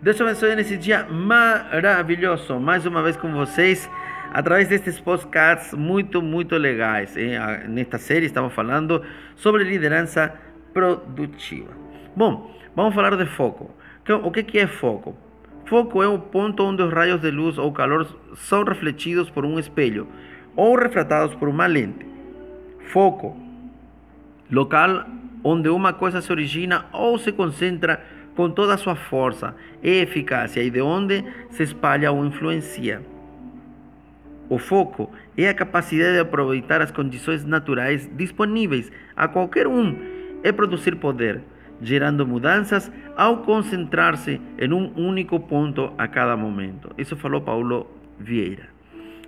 Deus te abençoe nesse dia maravilhoso. Mais uma vez com vocês, através destes podcasts muito, muito legais. Nesta série estamos falando sobre liderança produtiva. Bom, vamos falar de foco. O que é foco? Foco é o ponto onde os raios de luz ou calor são refletidos por um espelho ou refratados por uma lente. Foco, local onde uma coisa se origina ou se concentra com toda a sua força e eficácia e de onde se espalha ou influencia. O foco é a capacidade de aproveitar as condições naturais disponíveis a qualquer um e produzir poder, gerando mudanças ao concentrar-se em um único ponto a cada momento. Isso falou Paulo Vieira.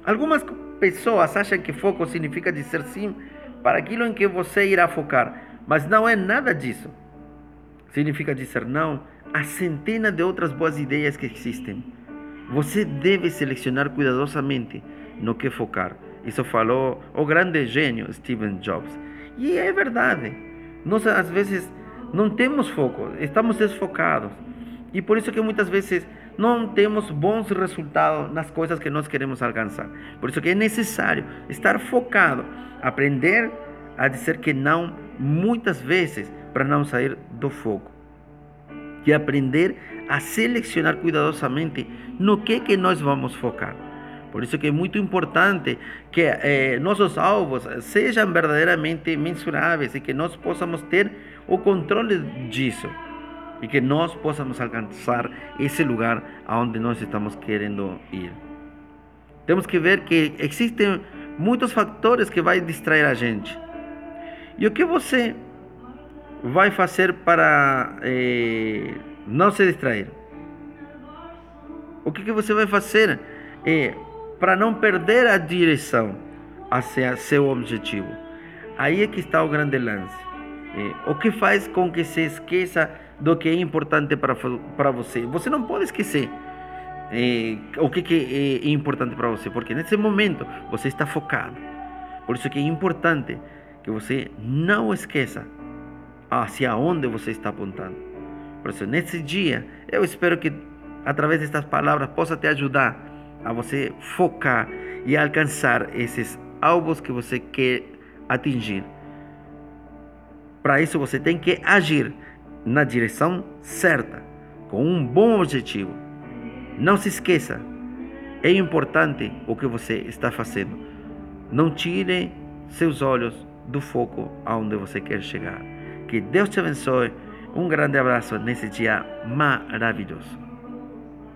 Algumas pessoas acham que foco significa dizer sim para aquilo em que você irá focar, mas não é nada disso significa dizer não a centenas de outras boas ideias que existem. Você deve selecionar cuidadosamente no que focar. Isso falou o grande gênio Steve Jobs. E é verdade. Nós às vezes não temos foco, estamos desfocados. E por isso que muitas vezes não temos bons resultados nas coisas que nós queremos alcançar. Por isso que é necessário estar focado, aprender a dizer que não muitas vezes para não sair do foco. E aprender a selecionar cuidadosamente no que que nós vamos focar. Por isso que é muito importante que eh, nossos alvos sejam verdadeiramente mensuráveis e que nós possamos ter o controle disso e que nós possamos alcançar esse lugar aonde nós estamos querendo ir. Temos que ver que existem muitos fatores que vai distrair a gente. E o que você vai fazer para eh, não se distrair? O que, que você vai fazer eh, para não perder a direção hacia seu objetivo? Aí é que está o grande lance. Eh, o que faz com que se esqueça do que é importante para, para você? Você não pode esquecer. o que, que é importante para você, porque nesse momento você está focado. Por isso que é importante que você não esqueça hacia onde você está apontando. Por isso, nesse dia, eu espero que através destas palavras possa te ajudar a você focar e alcançar esses alvos que você quer atingir. Para isso, você tem que agir na direção certa, com um bom objetivo. Não se esqueça, é importante o que você está fazendo. Não tire seus olhos do foco aonde você quer chegar. Que Deus te abençoe. Um grande abraço nesse dia maravilhoso.